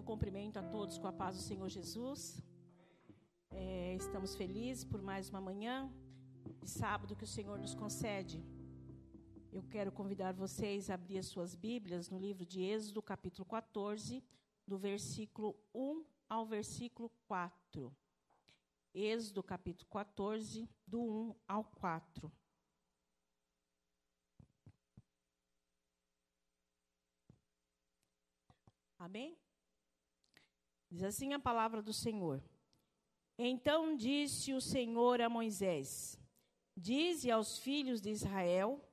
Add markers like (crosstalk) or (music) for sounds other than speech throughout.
Eu cumprimento a todos com a paz do Senhor Jesus. É, estamos felizes por mais uma manhã de sábado que o Senhor nos concede. Eu quero convidar vocês a abrir as suas Bíblias no livro de Êxodo, capítulo 14, do versículo 1 ao versículo 4. Êxodo, capítulo 14, do 1 ao 4. Amém? Diz assim a palavra do Senhor. Então disse o Senhor a Moisés: Dize aos filhos de Israel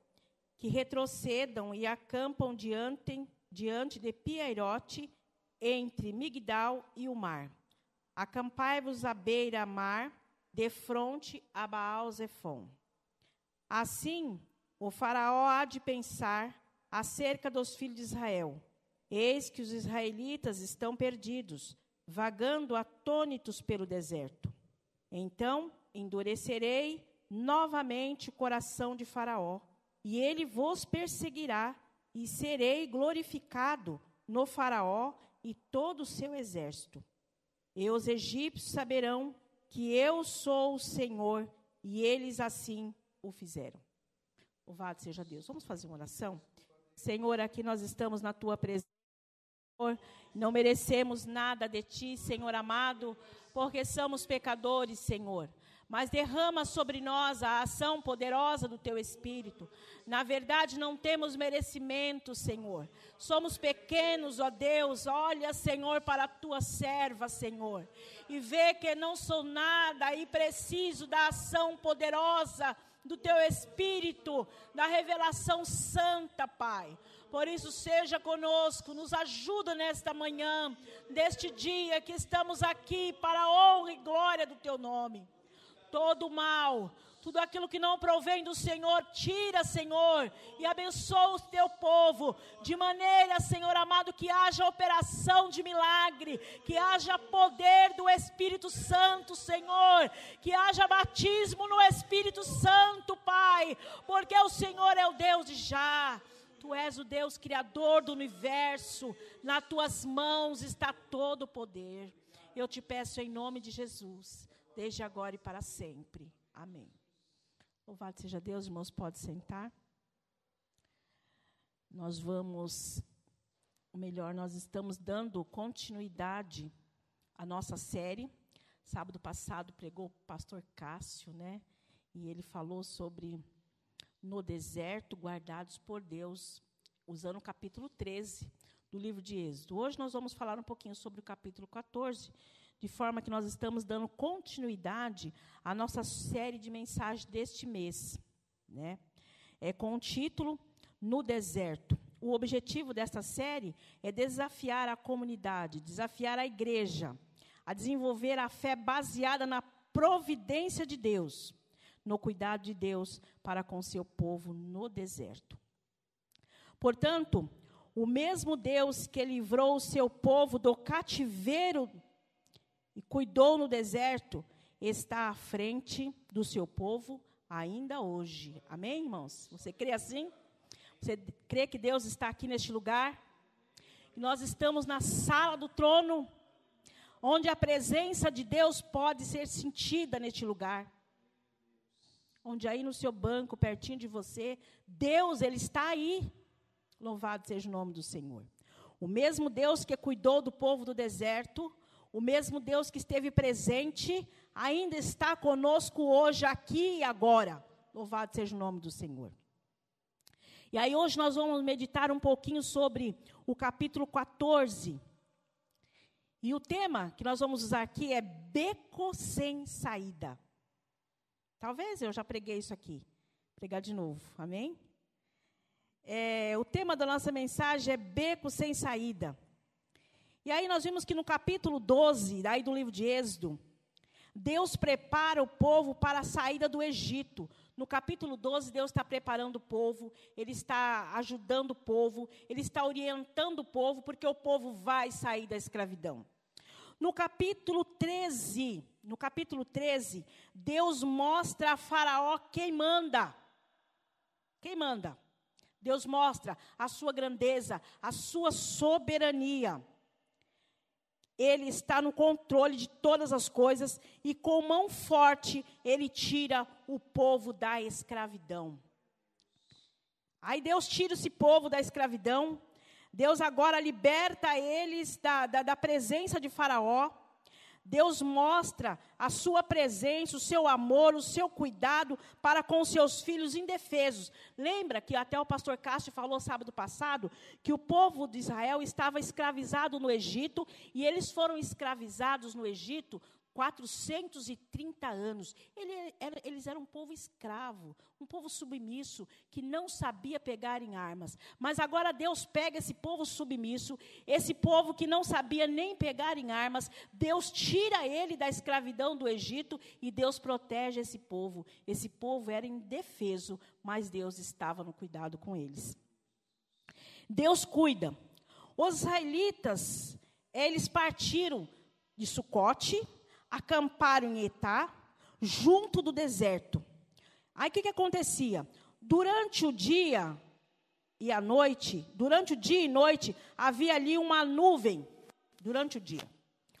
que retrocedam e acampam diante, diante de Piairote, entre Migdal e o mar. Acampai-vos à beira-mar, de fronte a Baal-Zephon. Assim, o faraó há de pensar acerca dos filhos de Israel. Eis que os israelitas estão perdidos, vagando atônitos pelo deserto. Então endurecerei novamente o coração de Faraó, e ele vos perseguirá, e serei glorificado no Faraó e todo o seu exército. E os egípcios saberão que eu sou o Senhor, e eles assim o fizeram. Louvado seja Deus. Vamos fazer uma oração? Senhor, aqui nós estamos na tua presença. Não merecemos nada de ti, Senhor amado, porque somos pecadores, Senhor. Mas derrama sobre nós a ação poderosa do teu Espírito. Na verdade, não temos merecimento, Senhor. Somos pequenos, ó Deus. Olha, Senhor, para a tua serva, Senhor. E vê que não sou nada e preciso da ação poderosa do teu Espírito, da revelação santa, Pai. Por isso, seja conosco, nos ajuda nesta manhã, deste dia que estamos aqui para a honra e glória do Teu nome. Todo mal, tudo aquilo que não provém do Senhor, tira, Senhor, e abençoa o teu povo, de maneira, Senhor amado, que haja operação de milagre, que haja poder do Espírito Santo, Senhor, que haja batismo no Espírito Santo, Pai, porque o Senhor é o Deus de já. Tu és o Deus criador do universo, nas tuas mãos está todo o poder. Eu te peço em nome de Jesus, desde agora e para sempre. Amém. Louvado seja Deus, irmãos, pode sentar. Nós vamos, ou melhor, nós estamos dando continuidade à nossa série. Sábado passado pregou o pastor Cássio, né? E ele falou sobre no deserto, guardados por Deus, usando o capítulo 13 do livro de Êxodo. Hoje nós vamos falar um pouquinho sobre o capítulo 14, de forma que nós estamos dando continuidade à nossa série de mensagens deste mês, né? É com o título No deserto. O objetivo desta série é desafiar a comunidade, desafiar a igreja a desenvolver a fé baseada na providência de Deus no cuidado de Deus para com seu povo no deserto. Portanto, o mesmo Deus que livrou o seu povo do cativeiro e cuidou no deserto, está à frente do seu povo ainda hoje. Amém, irmãos? Você crê assim? Você crê que Deus está aqui neste lugar? nós estamos na sala do trono, onde a presença de Deus pode ser sentida neste lugar onde aí no seu banco, pertinho de você, Deus, Ele está aí. Louvado seja o nome do Senhor. O mesmo Deus que cuidou do povo do deserto, o mesmo Deus que esteve presente, ainda está conosco hoje, aqui e agora. Louvado seja o nome do Senhor. E aí hoje nós vamos meditar um pouquinho sobre o capítulo 14. E o tema que nós vamos usar aqui é beco sem saída. Talvez eu já preguei isso aqui. Pregar de novo, amém? É, o tema da nossa mensagem é beco sem saída. E aí nós vimos que no capítulo 12, daí do livro de Êxodo, Deus prepara o povo para a saída do Egito. No capítulo 12, Deus está preparando o povo, Ele está ajudando o povo, Ele está orientando o povo, porque o povo vai sair da escravidão. No capítulo 13, no capítulo 13, Deus mostra a Faraó quem manda. Quem manda? Deus mostra a sua grandeza, a sua soberania. ele está no controle de todas as coisas e com mão forte ele tira o povo da escravidão. Aí Deus tira esse povo da escravidão, Deus agora liberta eles da, da, da presença de Faraó. Deus mostra a sua presença, o seu amor, o seu cuidado para com seus filhos indefesos. Lembra que até o pastor Castro falou sábado passado que o povo de Israel estava escravizado no Egito e eles foram escravizados no Egito 430 anos. Ele era, eles eram um povo escravo, um povo submisso, que não sabia pegar em armas. Mas agora Deus pega esse povo submisso, esse povo que não sabia nem pegar em armas, Deus tira ele da escravidão do Egito e Deus protege esse povo. Esse povo era indefeso, mas Deus estava no cuidado com eles. Deus cuida. Os israelitas, eles partiram de Sucote, acamparam em Etá, junto do deserto. Aí o que, que acontecia? Durante o dia e a noite, durante o dia e noite, havia ali uma nuvem, durante o dia.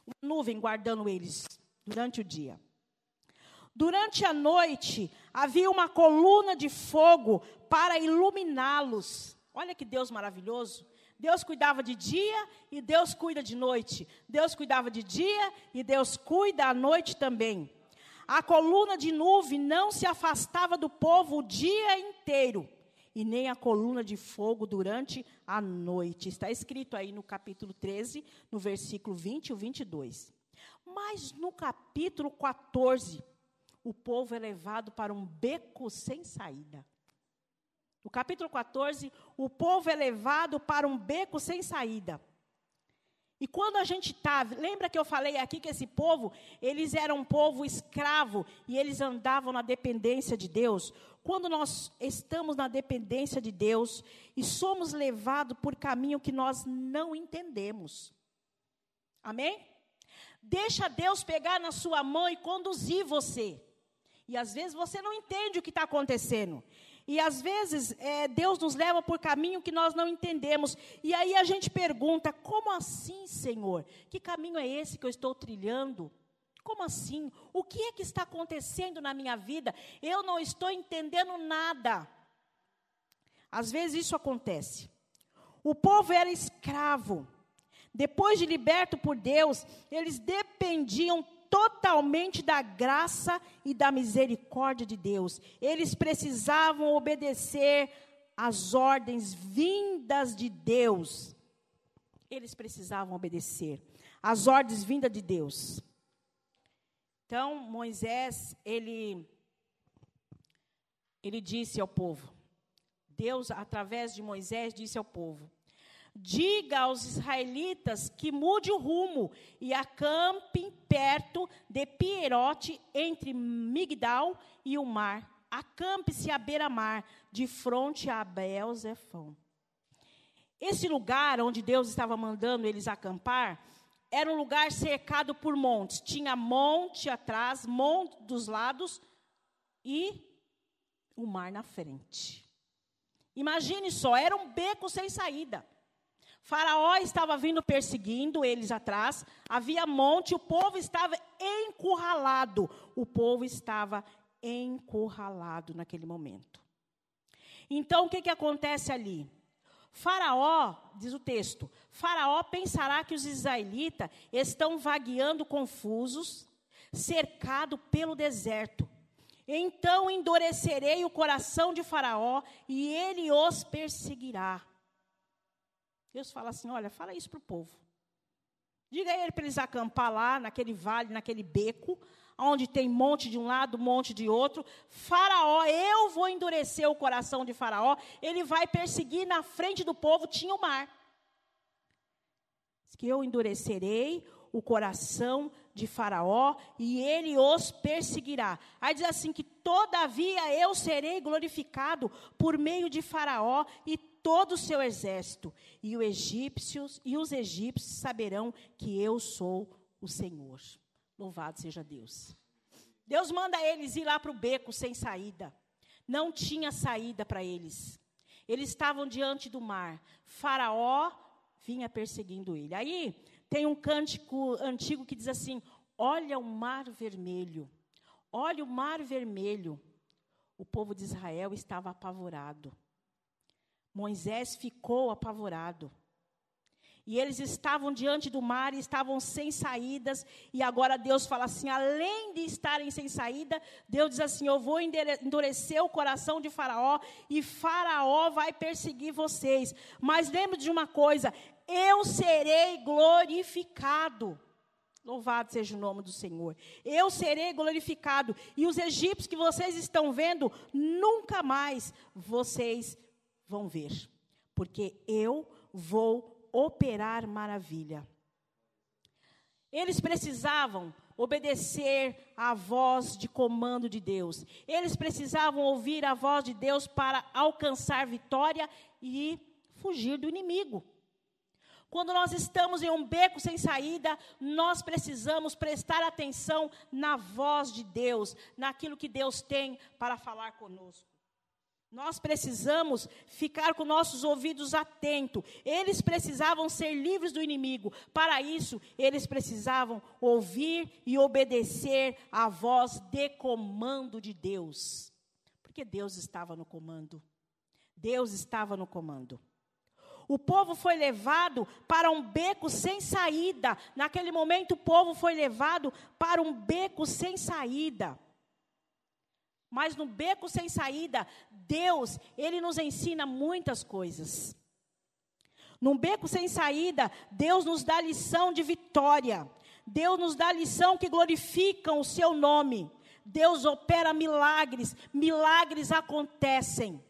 Uma nuvem guardando eles, durante o dia. Durante a noite, havia uma coluna de fogo para iluminá-los. Olha que Deus maravilhoso. Deus cuidava de dia e Deus cuida de noite. Deus cuidava de dia e Deus cuida à noite também. A coluna de nuvem não se afastava do povo o dia inteiro, e nem a coluna de fogo durante a noite. Está escrito aí no capítulo 13, no versículo 20 e 22. Mas no capítulo 14, o povo é levado para um beco sem saída. No capítulo 14, o povo é levado para um beco sem saída. E quando a gente está, lembra que eu falei aqui que esse povo, eles eram um povo escravo e eles andavam na dependência de Deus. Quando nós estamos na dependência de Deus e somos levados por caminho que nós não entendemos. Amém? Deixa Deus pegar na sua mão e conduzir você. E às vezes você não entende o que está acontecendo. E às vezes é, Deus nos leva por caminho que nós não entendemos. E aí a gente pergunta: como assim, Senhor? Que caminho é esse que eu estou trilhando? Como assim? O que é que está acontecendo na minha vida? Eu não estou entendendo nada. Às vezes isso acontece. O povo era escravo. Depois de liberto por Deus, eles dependiam totalmente da graça e da misericórdia de Deus. Eles precisavam obedecer às ordens vindas de Deus. Eles precisavam obedecer às ordens vindas de Deus. Então, Moisés, ele ele disse ao povo. Deus, através de Moisés, disse ao povo: Diga aos israelitas que mude o rumo e acampem perto de Pierote, entre Migdal e o mar. Acampe-se à beira-mar, de frente a Abel. Esse lugar onde Deus estava mandando eles acampar era um lugar cercado por montes. Tinha monte atrás, monte dos lados e o mar na frente. Imagine só, era um beco sem saída. Faraó estava vindo perseguindo eles atrás, havia monte, o povo estava encurralado. O povo estava encurralado naquele momento. Então, o que, que acontece ali? Faraó, diz o texto, Faraó pensará que os israelitas estão vagueando confusos, cercado pelo deserto. Então endurecerei o coração de Faraó e ele os perseguirá. Deus fala assim: olha, fala isso para o povo. Diga a ele para eles acampar lá, naquele vale, naquele beco, onde tem monte de um lado, monte de outro. Faraó, eu vou endurecer o coração de Faraó, ele vai perseguir na frente do povo, tinha o mar. Que eu endurecerei o coração de Faraó e ele os perseguirá. Aí diz assim: que todavia eu serei glorificado por meio de Faraó e todo o seu exército, e os egípcios e os egípcios saberão que eu sou o Senhor. Louvado seja Deus. Deus manda eles ir lá para o beco sem saída. Não tinha saída para eles. Eles estavam diante do mar. Faraó vinha perseguindo ele. Aí Tem um cântico antigo que diz assim: Olha o mar vermelho, olha o mar vermelho. O povo de Israel estava apavorado. Moisés ficou apavorado. E eles estavam diante do mar e estavam sem saídas. E agora Deus fala assim: além de estarem sem saída, Deus diz assim: Eu vou endurecer o coração de Faraó e Faraó vai perseguir vocês. Mas lembre de uma coisa: eu serei glorificado. Louvado seja o nome do Senhor. Eu serei glorificado. E os egípcios que vocês estão vendo, nunca mais vocês vão ver. Porque eu vou operar maravilha. Eles precisavam obedecer à voz de comando de Deus. Eles precisavam ouvir a voz de Deus para alcançar vitória e fugir do inimigo. Quando nós estamos em um beco sem saída, nós precisamos prestar atenção na voz de Deus, naquilo que Deus tem para falar conosco. Nós precisamos ficar com nossos ouvidos atentos. Eles precisavam ser livres do inimigo. Para isso, eles precisavam ouvir e obedecer à voz de comando de Deus. Porque Deus estava no comando. Deus estava no comando. O povo foi levado para um beco sem saída. Naquele momento, o povo foi levado para um beco sem saída. Mas no beco sem saída, Deus, Ele nos ensina muitas coisas. No beco sem saída, Deus nos dá lição de vitória. Deus nos dá lição que glorificam o seu nome. Deus opera milagres, milagres acontecem.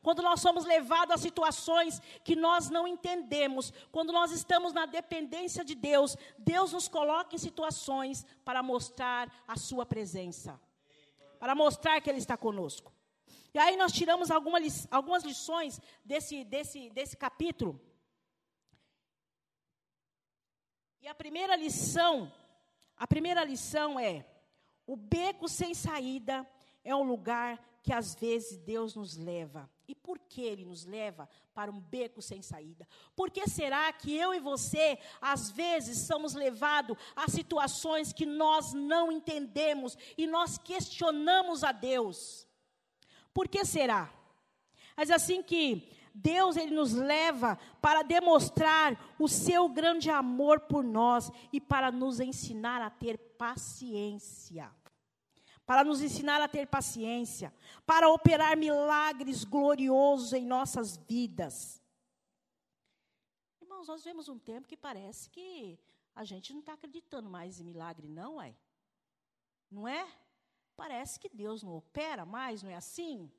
Quando nós somos levados a situações que nós não entendemos, quando nós estamos na dependência de Deus, Deus nos coloca em situações para mostrar a sua presença para mostrar que Ele está conosco. E aí nós tiramos alguma, algumas lições desse, desse, desse capítulo. E a primeira lição, a primeira lição é: o beco sem saída é um lugar que às vezes Deus nos leva. E por que Ele nos leva para um beco sem saída? Por que será que eu e você, às vezes, somos levados a situações que nós não entendemos e nós questionamos a Deus? Por que será? Mas assim que Deus ele nos leva para demonstrar o seu grande amor por nós e para nos ensinar a ter paciência para nos ensinar a ter paciência, para operar milagres gloriosos em nossas vidas. Irmãos, nós vemos um tempo que parece que a gente não está acreditando mais em milagre, não é? Não é? Parece que Deus não opera mais, não é assim?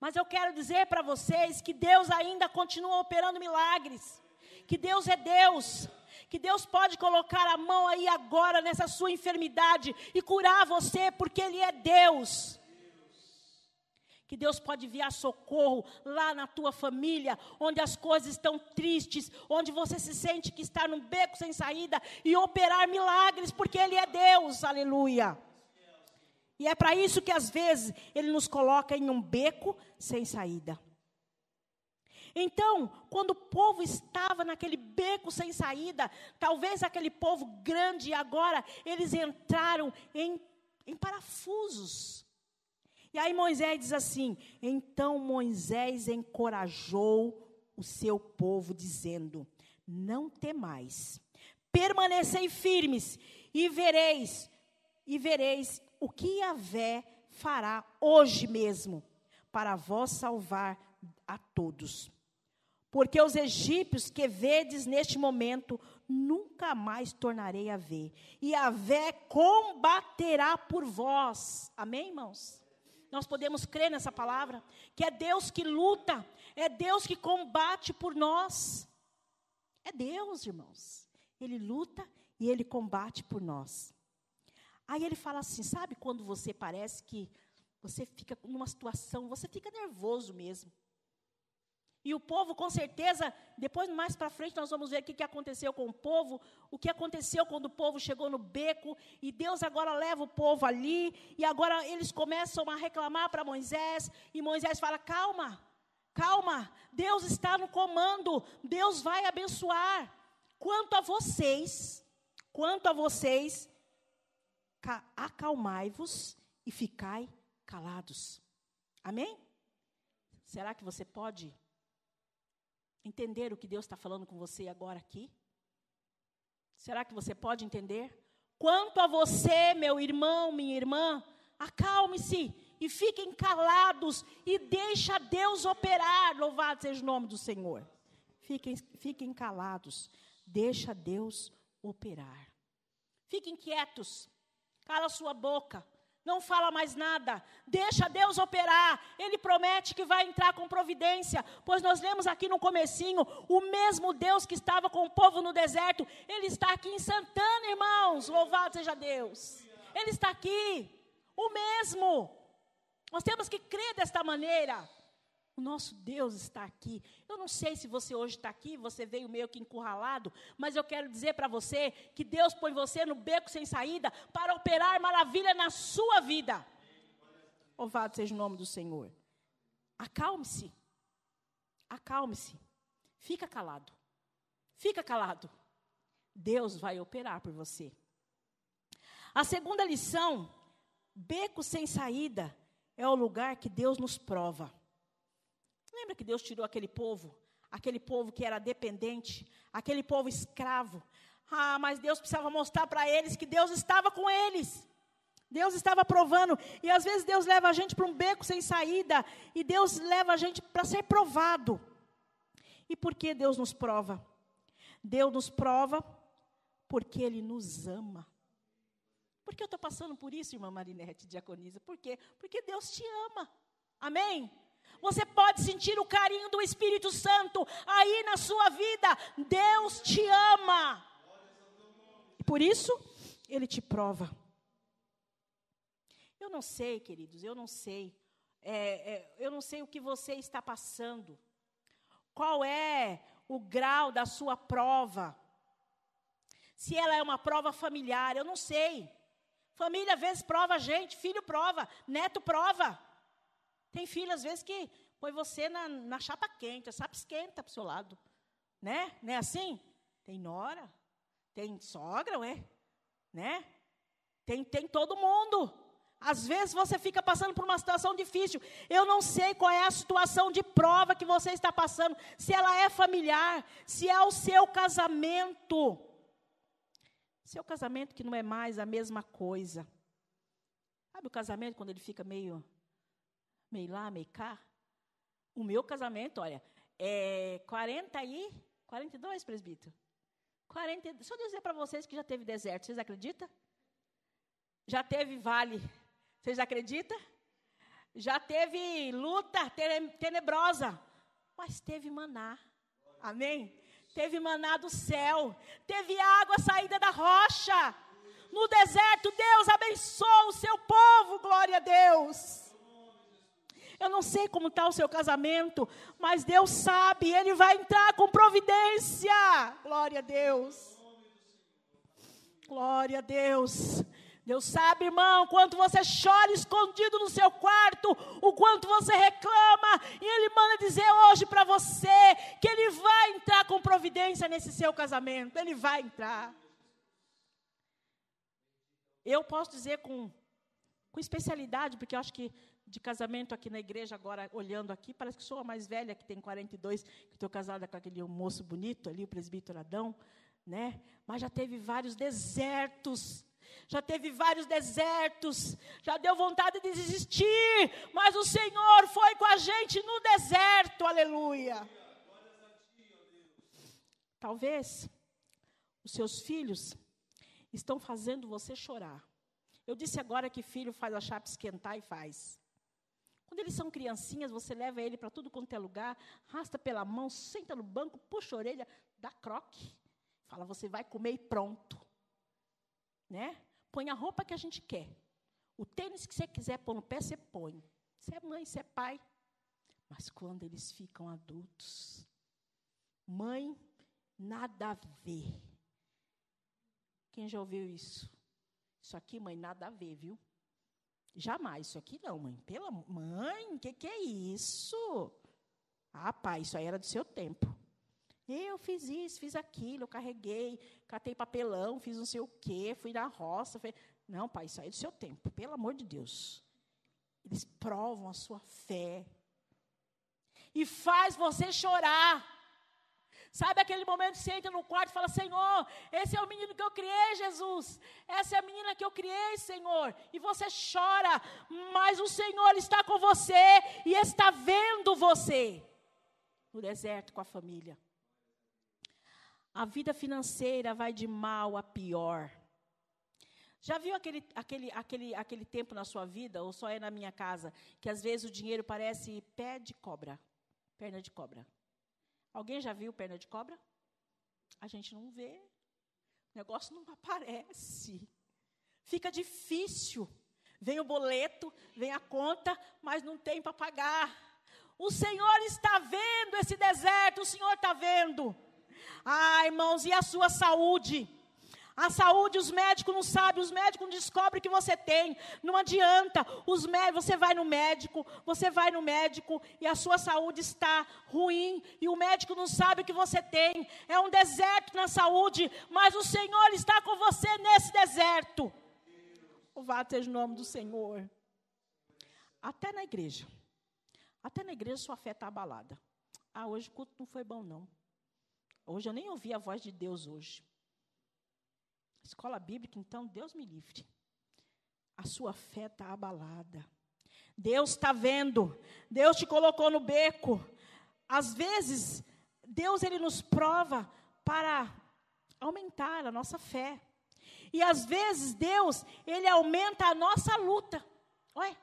Mas eu quero dizer para vocês que Deus ainda continua operando milagres, que Deus é Deus, que Deus pode colocar a mão aí agora nessa sua enfermidade e curar você, porque Ele é Deus. Que Deus pode enviar socorro lá na tua família, onde as coisas estão tristes, onde você se sente que está num beco sem saída e operar milagres, porque Ele é Deus, aleluia. E é para isso que às vezes Ele nos coloca em um beco sem saída. Então, quando o povo estava naquele beco sem saída, talvez aquele povo grande, agora eles entraram em, em parafusos. E aí Moisés diz assim: então Moisés encorajou o seu povo, dizendo: Não temais, permanecei firmes, e vereis, e vereis o que Yahvé fará hoje mesmo, para vós salvar a todos. Porque os egípcios que vedes neste momento, nunca mais tornarei a ver. E a Vé combaterá por vós. Amém, irmãos? Nós podemos crer nessa palavra, que é Deus que luta, é Deus que combate por nós. É Deus, irmãos. Ele luta e ele combate por nós. Aí ele fala assim: sabe quando você parece que você fica numa situação, você fica nervoso mesmo. E o povo, com certeza, depois mais para frente nós vamos ver o que, aconteceu com o povo, o que aconteceu quando o povo chegou no beco, e Deus agora leva o povo ali, e agora eles começam a reclamar para Moisés, e Moisés fala: calma, calma, Deus está no comando, Deus vai abençoar. Quanto a vocês, quanto a vocês, acalmai-vos e ficai calados. Amém? Será que você pode entender o que Deus está falando com você agora aqui? Será que você pode entender? Quanto a você, meu irmão, minha irmã, acalme-se e fiquem calados e deixa Deus operar. Louvado seja o nome do Senhor. Fiquem, fiquem calados, deixa Deus operar. Fiquem quietos, cala sua boca, não fala mais nada, deixa Deus operar. Ele promete que vai entrar com providência, pois nós lemos aqui no comecinho, o mesmo Deus que estava com o povo no deserto, ele está aqui em Santana, irmãos. Louvado seja Deus. Ele está aqui, o mesmo. Nós temos que crer desta maneira. Nosso Deus está aqui. Eu não sei se você hoje está aqui, você veio meio que encurralado, mas eu quero dizer para você que Deus põe você no beco sem saída para operar maravilha na sua vida. Louvado seja o nome do Senhor. Acalme-se. Acalme-se. Fica calado. Fica calado. Deus vai operar por você. A segunda lição: beco sem saída é o lugar que Deus nos prova. Lembra que Deus tirou aquele povo? Aquele povo que era dependente, aquele povo escravo. Ah, mas Deus precisava mostrar para eles que Deus estava com eles. Deus estava provando. E às vezes Deus leva a gente para um beco sem saída. E Deus leva a gente para ser provado. E por que Deus nos prova? Deus nos prova porque Ele nos ama. Por que eu estou passando por isso, irmã Marinete, diaconisa? Por quê? Porque Deus te ama. Amém? Você pode sentir o carinho do Espírito Santo aí na sua vida. Deus te ama. E por isso, Ele te prova. Eu não sei, queridos, eu não sei. É, é, eu não sei o que você está passando. Qual é o grau da sua prova? Se ela é uma prova familiar, eu não sei. Família às vezes prova a gente, filho prova, neto prova. Tem filho, às vezes, que põe você na, na chapa quente, a chapa esquenta para o seu lado. Né? Não é assim? Tem nora, tem sogra, ué. Né? Tem, tem todo mundo. Às vezes você fica passando por uma situação difícil. Eu não sei qual é a situação de prova que você está passando. Se ela é familiar, se é o seu casamento. Seu casamento que não é mais a mesma coisa. Sabe o casamento quando ele fica meio meio lá, meio cá. O meu casamento, olha, é 40 e 42, presbítero. 40, deixa eu dizer para vocês que já teve deserto, vocês acreditam? Já teve vale, vocês acreditam? Já teve luta tenebrosa, mas teve maná. Amém? Teve maná do céu, teve água saída da rocha. No deserto, Deus abençoou o seu povo, glória a Deus. Eu não sei como está o seu casamento, mas Deus sabe, Ele vai entrar com providência. Glória a Deus. Glória a Deus. Deus sabe, irmão, quanto você chora escondido no seu quarto, o quanto você reclama, e Ele manda dizer hoje para você que Ele vai entrar com providência nesse seu casamento. Ele vai entrar. Eu posso dizer com, com especialidade, porque eu acho que de casamento aqui na igreja, agora olhando aqui, parece que sou a mais velha, que tem 42, que estou casada com aquele moço bonito ali, o presbítero Adão, né? Mas já teve vários desertos, já teve vários desertos, já deu vontade de desistir, mas o Senhor foi com a gente no deserto, aleluia. Talvez os seus filhos estão fazendo você chorar. Eu disse agora que filho faz a chapa esquentar e faz. Quando eles são criancinhas, você leva ele para tudo quanto é lugar, arrasta pela mão, senta no banco, puxa a orelha, dá croque. Fala, você vai comer e pronto. Né? Põe a roupa que a gente quer. O tênis que você quiser pôr no pé, você põe. Você é mãe, você é pai. Mas quando eles ficam adultos, mãe, nada a ver. Quem já ouviu isso? Isso aqui, mãe, nada a ver, viu? Jamais, isso aqui não, mãe. Pela mãe, o que, que é isso? Ah, pai, isso aí era do seu tempo. Eu fiz isso, fiz aquilo, eu carreguei, catei papelão, fiz não sei o quê, fui na roça. Fui... Não, pai, isso aí é do seu tempo, pelo amor de Deus. Eles provam a sua fé. E faz você chorar. Sabe aquele momento que você entra no quarto e fala: Senhor, esse é o menino que eu criei, Jesus. Essa é a menina que eu criei, Senhor. E você chora, mas o Senhor está com você e está vendo você no deserto com a família. A vida financeira vai de mal a pior. Já viu aquele, aquele, aquele, aquele tempo na sua vida, ou só é na minha casa, que às vezes o dinheiro parece pé de cobra, perna de cobra? Alguém já viu perna de cobra? A gente não vê. O negócio não aparece. Fica difícil. Vem o boleto, vem a conta, mas não tem para pagar. O Senhor está vendo esse deserto, o Senhor está vendo. Ah, irmãos, e a sua saúde? A saúde, os médicos não sabem, os médicos não descobrem que você tem. Não adianta. Os você vai no médico, você vai no médico e a sua saúde está ruim e o médico não sabe o que você tem. É um deserto na saúde, mas o Senhor está com você nesse deserto. Louvado seja o nome do Senhor. Até na igreja. Até na igreja sua fé está abalada. Ah, hoje o culto não foi bom, não. Hoje eu nem ouvi a voz de Deus hoje. Escola bíblica, então, Deus me livre. A sua fé está abalada. Deus está vendo. Deus te colocou no beco. Às vezes, Deus ele nos prova para aumentar a nossa fé. E às vezes Deus, ele aumenta a nossa luta. Olha,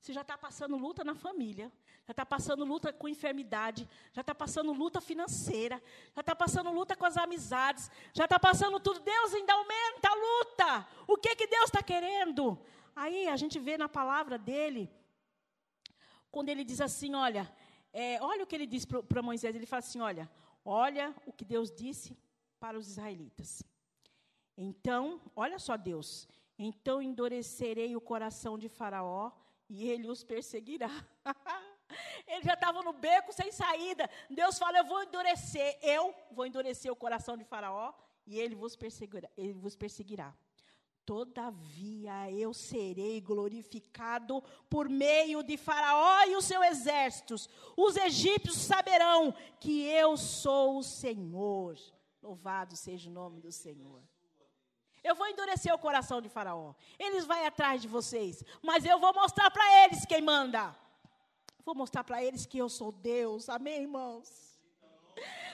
você já está passando luta na família, já está passando luta com enfermidade, já está passando luta financeira, já está passando luta com as amizades, já está passando tudo. Deus ainda aumenta a luta. O que que Deus está querendo? Aí a gente vê na palavra dele, quando ele diz assim, olha, é, olha o que ele diz para Moisés, ele fala assim, olha, olha o que Deus disse para os israelitas. Então, olha só Deus, então endurecerei o coração de Faraó e ele os perseguirá. (laughs) (laughs) Ele já estava no beco sem saída. Deus fala: Eu vou endurecer, eu vou endurecer o coração de Faraó e ele vos perseguirá. Ele vos perseguirá. Todavia eu serei glorificado por meio de Faraó e os seus exércitos. Os egípcios saberão que eu sou o Senhor. Louvado seja o nome do Senhor. Eu vou endurecer o coração de Faraó. Eles vão atrás de vocês, mas eu vou mostrar para eles quem manda. Vou mostrar para eles que eu sou Deus. Amém, irmãos?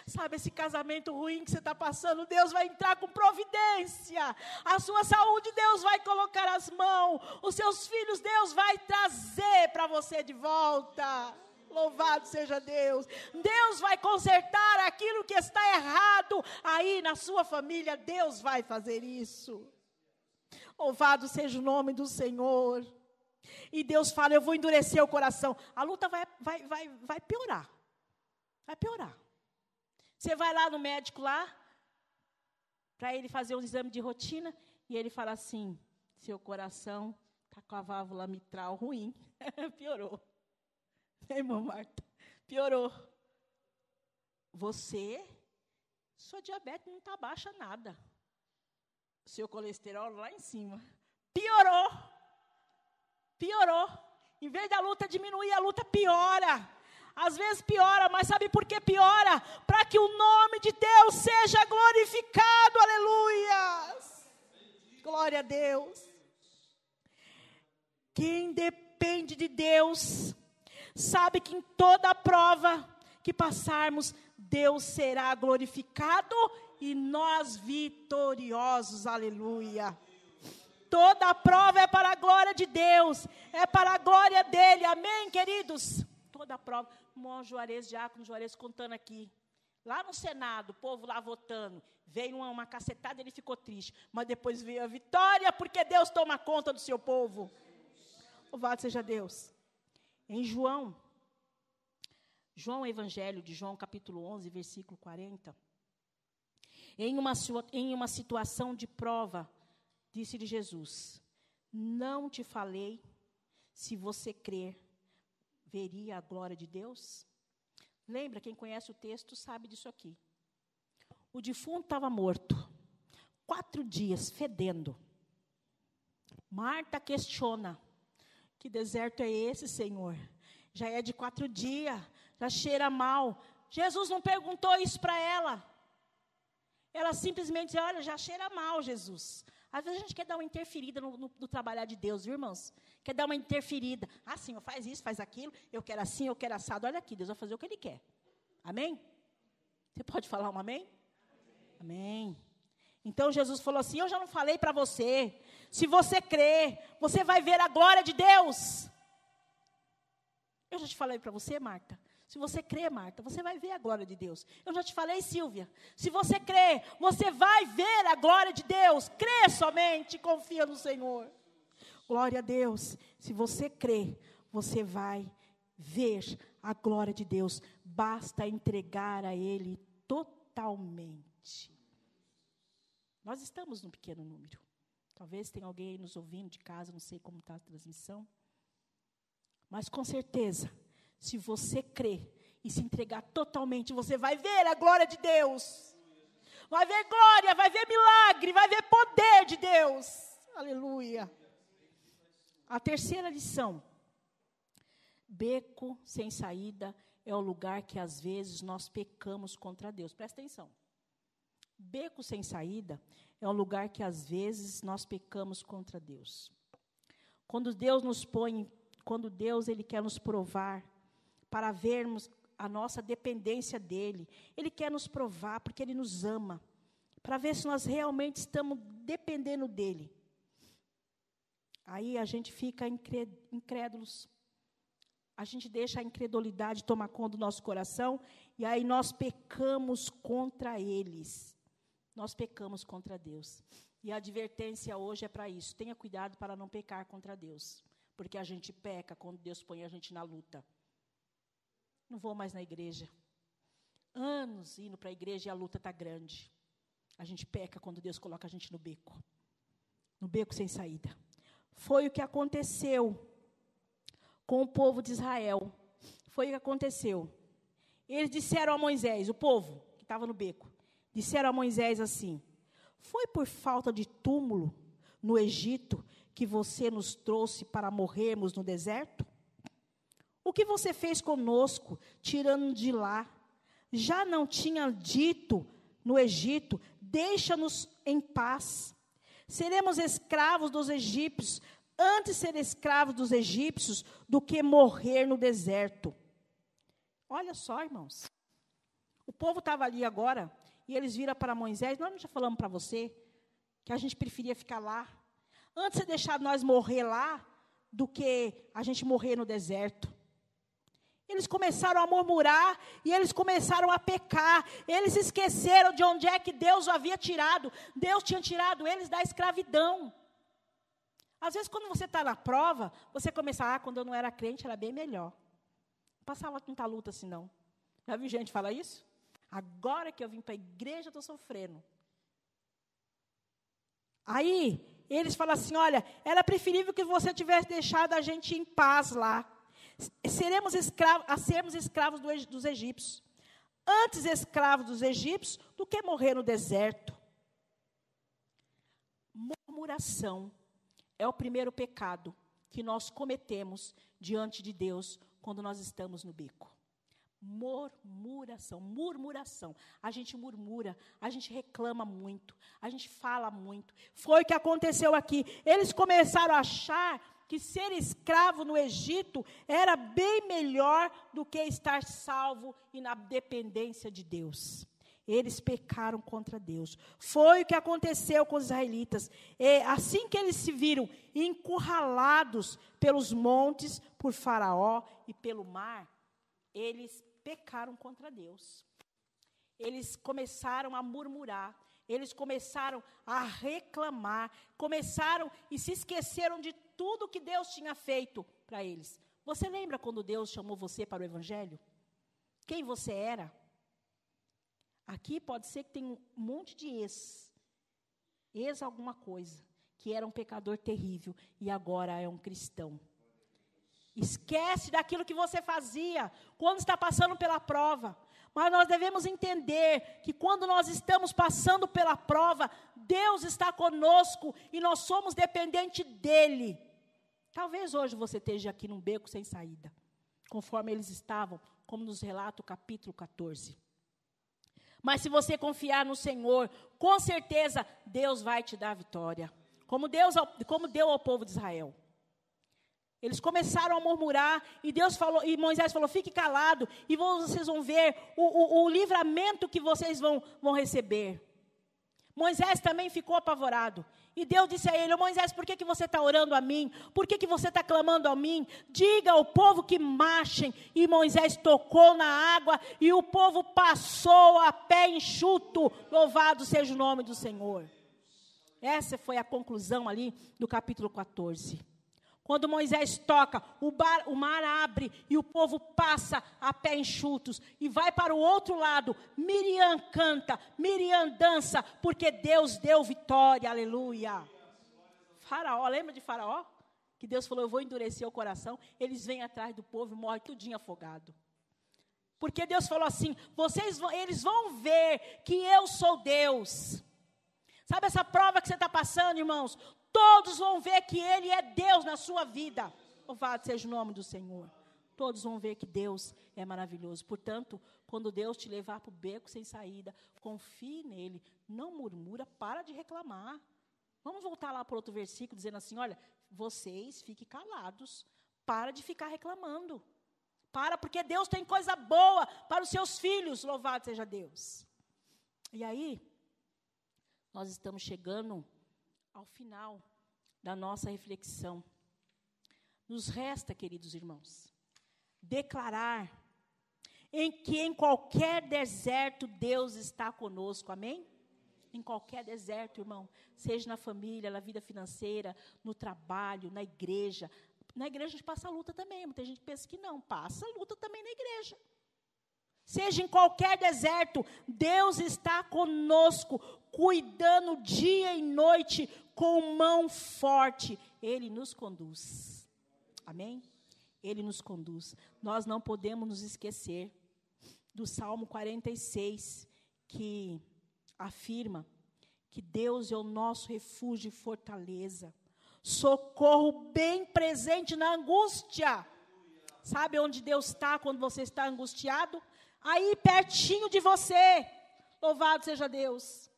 Sabe esse casamento ruim que você está passando? Deus vai entrar com providência. A sua saúde, Deus vai colocar as mãos. Os seus filhos, Deus vai trazer para você de volta. Louvado seja Deus. Deus vai consertar aquilo que está errado aí na sua família. Deus vai fazer isso. Louvado seja o nome do Senhor. E Deus fala: Eu vou endurecer o coração. A luta vai, vai, vai, vai piorar. Vai piorar. Você vai lá no médico lá, para ele fazer um exame de rotina, e ele fala assim: Seu coração está com a válvula mitral ruim. (laughs) Piorou. Irmã Marta, piorou. Você, sua diabetes não está baixa nada. Seu colesterol lá em cima. Piorou piorou. Em vez da luta diminuir, a luta piora. Às vezes piora, mas sabe por que piora? Para que o nome de Deus seja glorificado, aleluia. Glória a Deus. Quem depende de Deus, sabe que em toda prova que passarmos, Deus será glorificado e nós vitoriosos, aleluia. Toda a prova é para a glória de Deus, é para a glória dele, amém, queridos? Toda a prova. Irmão Juarez, Diácono Juarez contando aqui. Lá no Senado, o povo lá votando, veio uma, uma cacetada, ele ficou triste. Mas depois veio a vitória, porque Deus toma conta do seu povo. Louvado seja Deus. Em João, João Evangelho de João, capítulo 11, versículo 40. Em uma, em uma situação de prova, Disse-lhe Jesus: Não te falei, se você crer, veria a glória de Deus? Lembra, quem conhece o texto sabe disso aqui. O defunto estava morto, quatro dias, fedendo. Marta questiona: que deserto é esse, Senhor? Já é de quatro dias, já cheira mal. Jesus não perguntou isso para ela. Ela simplesmente Olha, já cheira mal, Jesus. Às vezes a gente quer dar uma interferida no, no, no, trabalhar de Deus, viu, irmãos? Quer dar uma interferida. Ah, Senhor, faz isso, faz aquilo. Eu quero assim, eu quero assado. Olha aqui, Deus vai fazer o que Ele quer. Amém? Você pode falar um amém? Amém. Então Jesus falou assim: Eu já não falei para você. Se você crer, você vai ver a glória de Deus. Eu já te falei para você, Marta. Se você crê, Marta, você vai ver a glória de Deus. Eu já te falei, Silvia. Se você crê, você vai ver a glória de Deus. Crê somente, confia no Senhor. Glória a Deus. Se você crê, você vai ver a glória de Deus. Basta entregar a Ele totalmente. Nós estamos num pequeno número. Talvez tenha alguém nos ouvindo de casa, não sei como está a transmissão. Mas com certeza, se você crer e se entregar totalmente, você vai ver a glória de Deus. Vai ver glória, vai ver milagre, vai ver poder de Deus. Aleluia. A terceira lição. Beco sem saída é o lugar que às vezes nós pecamos contra Deus. Presta atenção. Beco sem saída é um lugar que às vezes nós pecamos contra Deus. Quando Deus nos põe, quando Deus ele quer nos provar para vermos a nossa dependência dele, ele quer nos provar porque ele nos ama, para ver se nós realmente estamos dependendo dele. Aí a gente fica incrédulos. A gente deixa a incredulidade tomar conta do nosso coração e aí nós pecamos contra eles nós pecamos contra Deus. E a advertência hoje é para isso. Tenha cuidado para não pecar contra Deus. Porque a gente peca quando Deus põe a gente na luta. Não vou mais na igreja. Anos indo para a igreja e a luta está grande. A gente peca quando Deus coloca a gente no beco. No beco sem saída. Foi o que aconteceu com o povo de Israel. Foi o que aconteceu. Eles disseram a Moisés, o povo que estava no beco: disseram a Moisés assim: Foi por falta de túmulo no Egito que você nos trouxe para morrermos no deserto? O que você fez conosco, tirando de lá? Já não tinha dito no Egito: Deixa-nos em paz. Seremos escravos dos egípcios, antes ser escravos dos egípcios do que morrer no deserto. Olha só, irmãos. O povo estava ali agora, e eles viram para Moisés: Nós não já falamos para você que a gente preferia ficar lá. Antes de deixar nós morrer lá, do que a gente morrer no deserto. Eles começaram a murmurar e eles começaram a pecar. Eles esqueceram de onde é que Deus o havia tirado. Deus tinha tirado eles da escravidão. Às vezes, quando você está na prova, você começa, ah, quando eu não era crente era bem melhor. Não passava tanta luta assim, não. Já viu gente falar isso? Agora que eu vim para a igreja, estou sofrendo. Aí, eles falam assim: olha, era preferível que você tivesse deixado a gente em paz lá. Seremos escravos, a sermos escravos do, dos egípcios. Antes escravos dos egípcios do que morrer no deserto. Murmuração é o primeiro pecado que nós cometemos diante de Deus quando nós estamos no bico murmuração, murmuração. A gente murmura, a gente reclama muito, a gente fala muito. Foi o que aconteceu aqui. Eles começaram a achar que ser escravo no Egito era bem melhor do que estar salvo e na dependência de Deus. Eles pecaram contra Deus. Foi o que aconteceu com os israelitas. E assim que eles se viram encurralados pelos montes, por Faraó e pelo mar, eles pecaram contra Deus. Eles começaram a murmurar, eles começaram a reclamar, começaram e se esqueceram de tudo que Deus tinha feito para eles. Você lembra quando Deus chamou você para o Evangelho? Quem você era? Aqui pode ser que tem um monte de ex, ex alguma coisa, que era um pecador terrível e agora é um cristão. Esquece daquilo que você fazia quando está passando pela prova. Mas nós devemos entender que quando nós estamos passando pela prova, Deus está conosco e nós somos dependentes dEle. Talvez hoje você esteja aqui num beco sem saída, conforme eles estavam, como nos relata o capítulo 14. Mas se você confiar no Senhor, com certeza Deus vai te dar vitória. Como Deus, como deu ao povo de Israel. Eles começaram a murmurar e Deus falou, e Moisés falou: fique calado, e vocês vão ver o, o, o livramento que vocês vão, vão receber. Moisés também ficou apavorado. E Deus disse a ele: Moisés, por que, que você está orando a mim? Por que, que você está clamando a mim? Diga ao povo que marchem. E Moisés tocou na água e o povo passou a pé enxuto. Louvado seja o nome do Senhor. Essa foi a conclusão ali do capítulo 14. Quando Moisés toca, o, bar, o, mar abre e o povo passa a pé enxutos e vai para o outro lado. Miriam canta, Miriam dança, porque Deus deu vitória, aleluia. Faraó, lembra de Faraó? Que Deus falou: Eu vou endurecer o coração. Eles vêm atrás do povo e morrem tudinho afogado. Porque Deus falou assim: vocês vão, eles vão ver que eu sou Deus. Sabe essa prova que você está passando, irmãos? Todos vão ver que Ele é Deus na sua vida. Louvado seja o nome do Senhor. Todos vão ver que Deus é maravilhoso. Portanto, quando Deus te levar para o beco sem saída, confie nele. Não murmura, para de reclamar. Vamos voltar lá para outro versículo, dizendo assim: olha, vocês fiquem calados. Para de ficar reclamando. Para, porque Deus tem coisa boa para os seus filhos. Louvado seja Deus. E aí, nós estamos chegando ao final da nossa reflexão. Nos resta, queridos irmãos, declarar em que em qualquer deserto Deus está conosco, amém? Em qualquer deserto, irmão, seja na família, na vida financeira, no trabalho, na igreja. Na igreja a gente passa luta também, muita gente pensa que não, passa luta também na igreja. Seja em qualquer deserto, Deus está conosco, cuidando dia e noite, com mão forte, Ele nos conduz. Amém? Ele nos conduz. Nós não podemos nos esquecer do Salmo 46, que afirma que Deus é o nosso refúgio e fortaleza, socorro bem presente na angústia. Sabe onde Deus está quando você está angustiado? Aí pertinho de você. Louvado seja Deus.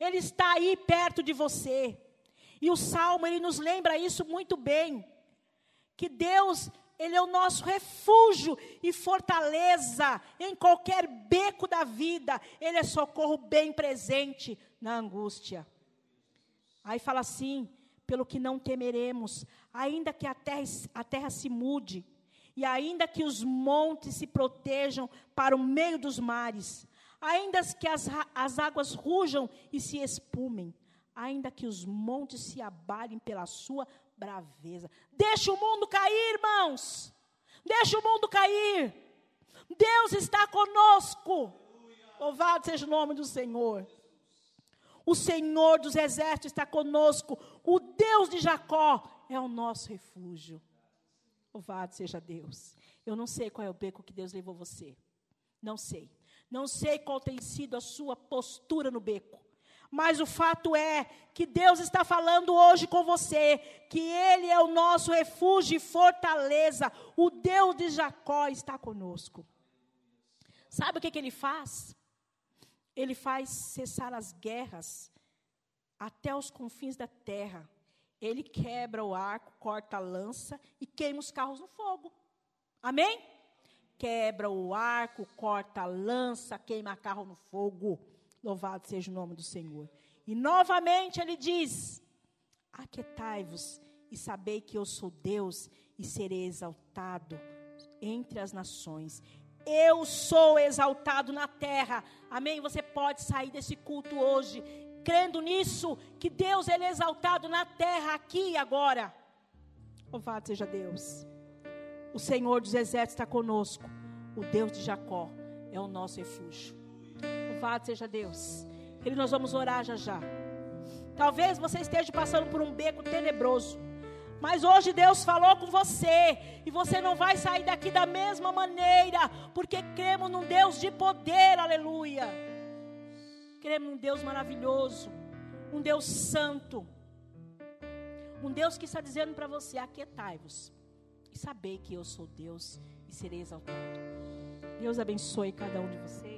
Ele está aí perto de você. E o salmo ele nos lembra isso muito bem, que Deus ele é o nosso refúgio e fortaleza em qualquer beco da vida. Ele é socorro bem presente na angústia. Aí fala assim: pelo que não temeremos, ainda que a terra, a terra se mude, e ainda que os montes se protejam para o meio dos mares, ainda que as, as águas rujam e se espumem, ainda que os montes se abalem pela sua braveza. Deixa o mundo cair, irmãos. Deixa o mundo cair. Deus está conosco. Louvado seja o nome do Senhor. O Senhor dos exércitos está conosco. O Deus de Jacó é o nosso refúgio. Louvado seja Deus. Eu não sei qual é o beco que Deus levou você. Não sei. Não sei qual tem sido a sua postura no beco. Mas o fato é que Deus está falando hoje com você, que Ele é o nosso refúgio e fortaleza. O Deus de Jacó está conosco. Sabe o que, que Ele faz? Ele faz cessar as guerras até os confins da terra. Ele quebra o arco, corta a lança e queima os carros no fogo. Amém? quebra o arco, corta a lança, queima carro no fogo. Louvado seja o nome do Senhor. E novamente ele diz: Aquetai-vos e sabei que eu sou Deus e serei exaltado entre as nações. Eu sou exaltado na terra. Amém? Você pode sair desse culto hoje crendo nisso, que Deus ele é exaltado na terra aqui e agora. Louvado seja Deus. O Senhor dos exércitos está conosco. O Deus de Jacó é o nosso refúgio. Louvado seja Deus. Ele nós vamos orar já já. Talvez você esteja passando por um beco tenebroso. Mas hoje Deus falou com você. E você não vai sair daqui da mesma maneira. Porque cremos num Deus de poder. Aleluia. Cremos num Deus maravilhoso. Um Deus santo. Um Deus que está dizendo para você: aquietai-vos. E saber que eu sou Deus e serei exaltado. Deus abençoe cada um de vocês.